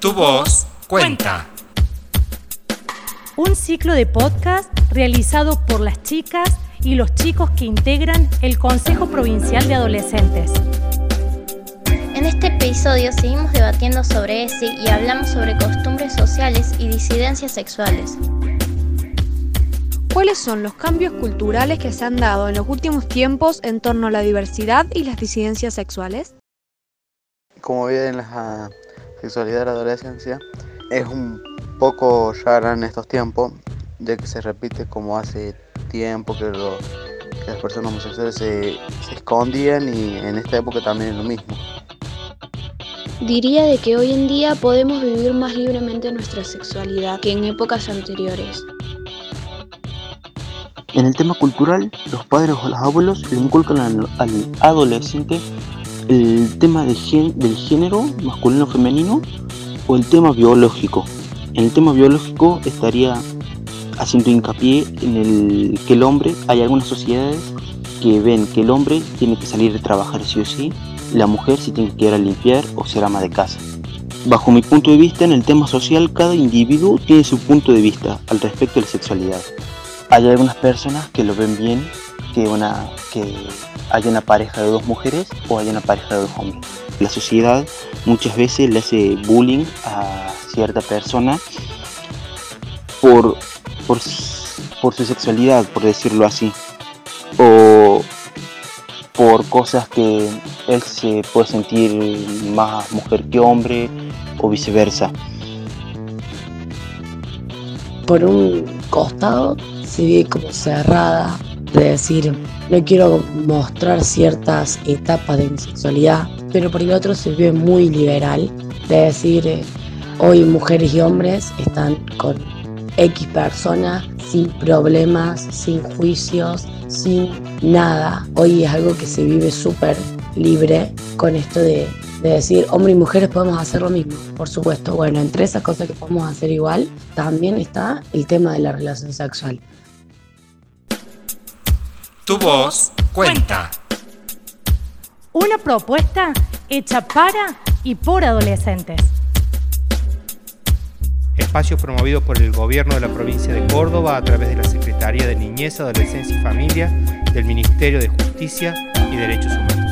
Tu voz cuenta. Un ciclo de podcast realizado por las chicas y los chicos que integran el Consejo Provincial de Adolescentes. En este episodio seguimos debatiendo sobre ESI y hablamos sobre costumbres sociales y disidencias sexuales. ¿Cuáles son los cambios culturales que se han dado en los últimos tiempos en torno a la diversidad y las disidencias sexuales? Como bien la sexualidad de la adolescencia es un poco rara en estos tiempos, ya que se repite como hace tiempo que, lo- que las personas homosexuales se, se escondían y en esta época también es lo mismo. Diría de que hoy en día podemos vivir más libremente nuestra sexualidad que en épocas anteriores. En el tema cultural, los padres o los abuelos le inculcan al, al adolescente el tema del género masculino o femenino o el tema biológico. En el tema biológico estaría haciendo hincapié en el que el hombre, hay algunas sociedades que ven que el hombre tiene que salir a trabajar sí o sí, la mujer se tiene que quedar a limpiar o ser ama de casa. Bajo mi punto de vista, en el tema social, cada individuo tiene su punto de vista al respecto de la sexualidad. Hay algunas personas que lo ven bien que, una, que haya una pareja de dos mujeres o haya una pareja de dos hombres. La sociedad muchas veces le hace bullying a cierta persona por, por su sexualidad, por decirlo así, o por cosas que él se puede sentir más mujer que hombre o viceversa. por un costado se ve como cerrada, de decir, no quiero mostrar ciertas etapas de mi sexualidad, pero por el otro se ve muy liberal, de decir, eh, hoy mujeres y hombres están con X persona sin problemas, sin juicios, sin nada. Hoy es algo que se vive súper libre con esto de, de decir, hombre y mujeres podemos hacer lo mismo, por supuesto. Bueno, entre esas cosas que podemos hacer igual, también está el tema de la relación sexual. Tu voz cuenta. Una propuesta hecha para y por adolescentes. Espacio promovido por el Gobierno de la provincia de Córdoba a través de la Secretaría de Niñez, Adolescencia y Familia del Ministerio de Justicia y Derechos Humanos.